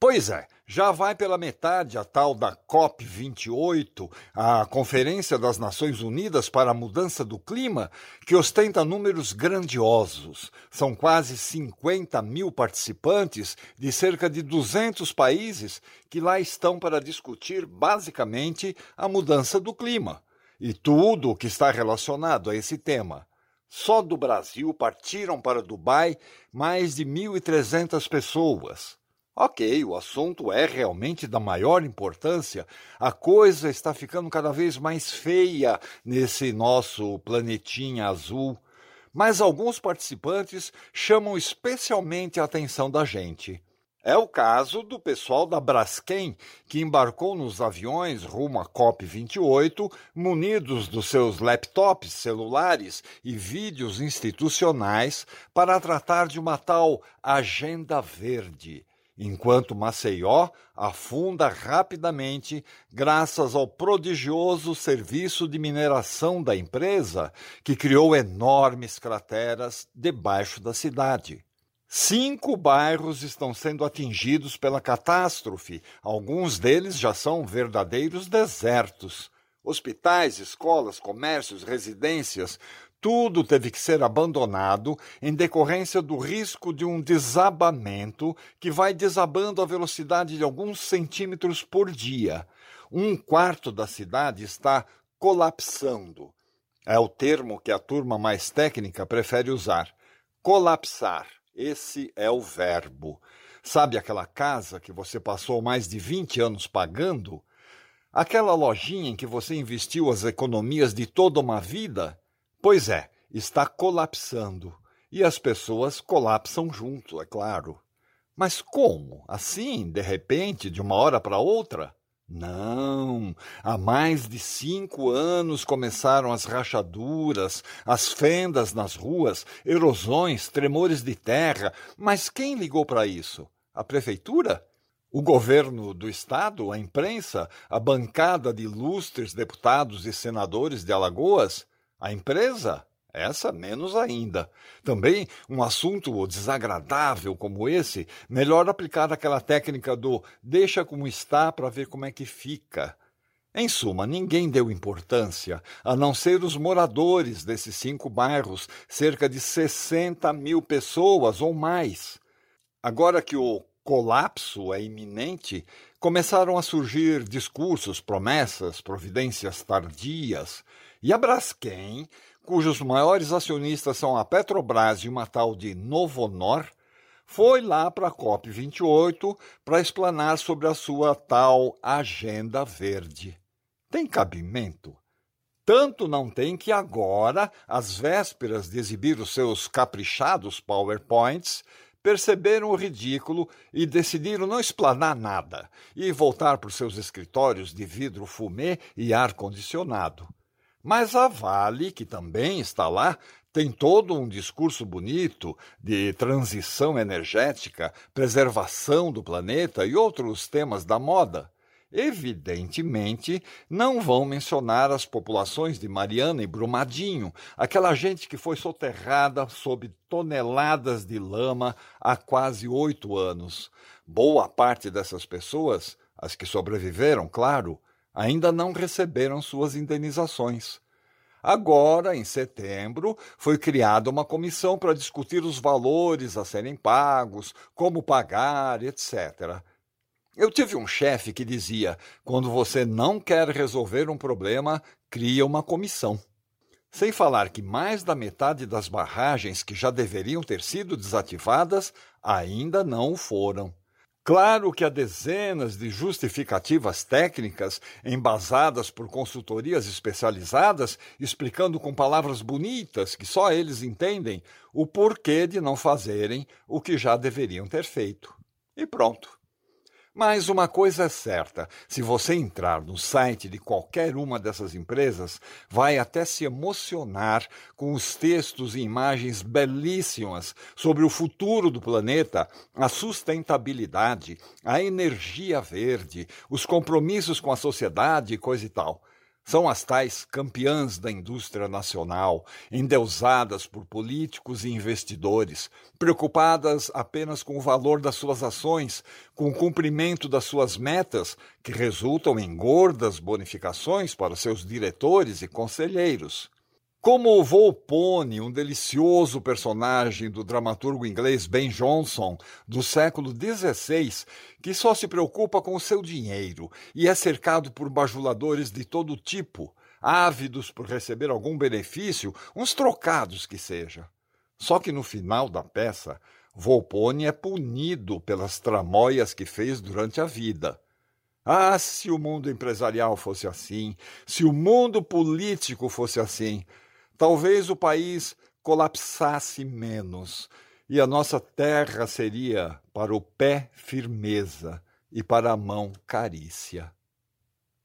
Pois é, já vai pela metade a tal da COP28, a Conferência das Nações Unidas para a Mudança do Clima, que ostenta números grandiosos. São quase 50 mil participantes de cerca de 200 países que lá estão para discutir basicamente a mudança do clima e tudo o que está relacionado a esse tema. Só do Brasil partiram para Dubai mais de 1.300 pessoas. Ok, o assunto é realmente da maior importância. A coisa está ficando cada vez mais feia nesse nosso planetinha azul. Mas alguns participantes chamam especialmente a atenção da gente. É o caso do pessoal da Braskem, que embarcou nos aviões rumo à COP28, munidos dos seus laptops, celulares e vídeos institucionais para tratar de uma tal Agenda Verde enquanto Maceió afunda rapidamente graças ao prodigioso serviço de mineração da empresa, que criou enormes crateras debaixo da cidade. Cinco bairros estão sendo atingidos pela catástrofe, alguns deles já são verdadeiros desertos. Hospitais, escolas, comércios, residências, tudo teve que ser abandonado em decorrência do risco de um desabamento que vai desabando a velocidade de alguns centímetros por dia. Um quarto da cidade está colapsando. É o termo que a turma mais técnica prefere usar. Colapsar. Esse é o verbo. Sabe aquela casa que você passou mais de 20 anos pagando? Aquela lojinha em que você investiu as economias de toda uma vida? Pois é, está colapsando. E as pessoas colapsam junto, é claro. Mas como? Assim, de repente, de uma hora para outra? Não, há mais de cinco anos começaram as rachaduras, as fendas nas ruas, erosões, tremores de terra. Mas quem ligou para isso? A prefeitura? O governo do estado? A imprensa? A bancada de ilustres deputados e senadores de Alagoas? A empresa? Essa menos ainda. Também um assunto desagradável como esse, melhor aplicar aquela técnica do deixa como está para ver como é que fica. Em suma, ninguém deu importância, a não ser os moradores desses cinco bairros, cerca de 60 mil pessoas ou mais. Agora que o colapso é iminente, começaram a surgir discursos, promessas, providências tardias. E a Braskem, cujos maiores acionistas são a Petrobras e uma tal de Novonor, foi lá para a COP28 para explanar sobre a sua tal agenda verde. Tem cabimento? Tanto não tem que agora, às vésperas de exibir os seus caprichados PowerPoints, perceberam o ridículo e decidiram não explanar nada e voltar para os seus escritórios de vidro fumê e ar-condicionado. Mas a Vale, que também está lá, tem todo um discurso bonito de transição energética, preservação do planeta e outros temas da moda. Evidentemente, não vão mencionar as populações de Mariana e Brumadinho, aquela gente que foi soterrada sob toneladas de lama há quase oito anos. Boa parte dessas pessoas, as que sobreviveram, claro, ainda não receberam suas indenizações. Agora, em setembro, foi criada uma comissão para discutir os valores a serem pagos, como pagar, etc. Eu tive um chefe que dizia: quando você não quer resolver um problema, cria uma comissão. Sem falar que mais da metade das barragens que já deveriam ter sido desativadas ainda não foram. Claro que há dezenas de justificativas técnicas embasadas por consultorias especializadas, explicando com palavras bonitas que só eles entendem o porquê de não fazerem o que já deveriam ter feito. E pronto. Mas uma coisa é certa: se você entrar no site de qualquer uma dessas empresas, vai até se emocionar com os textos e imagens belíssimas sobre o futuro do planeta, a sustentabilidade, a energia verde, os compromissos com a sociedade e coisa e tal. São as tais campeãs da indústria nacional, endeusadas por políticos e investidores, preocupadas apenas com o valor das suas ações, com o cumprimento das suas metas, que resultam em gordas bonificações para seus diretores e conselheiros. Como Volpone, um delicioso personagem do dramaturgo inglês Ben Jonson do século XVI, que só se preocupa com o seu dinheiro e é cercado por bajuladores de todo tipo, ávidos por receber algum benefício, uns trocados que seja. Só que no final da peça, Volpone é punido pelas tramóias que fez durante a vida. Ah, se o mundo empresarial fosse assim, se o mundo político fosse assim, talvez o país colapsasse menos e a nossa terra seria para o pé firmeza e para a mão carícia.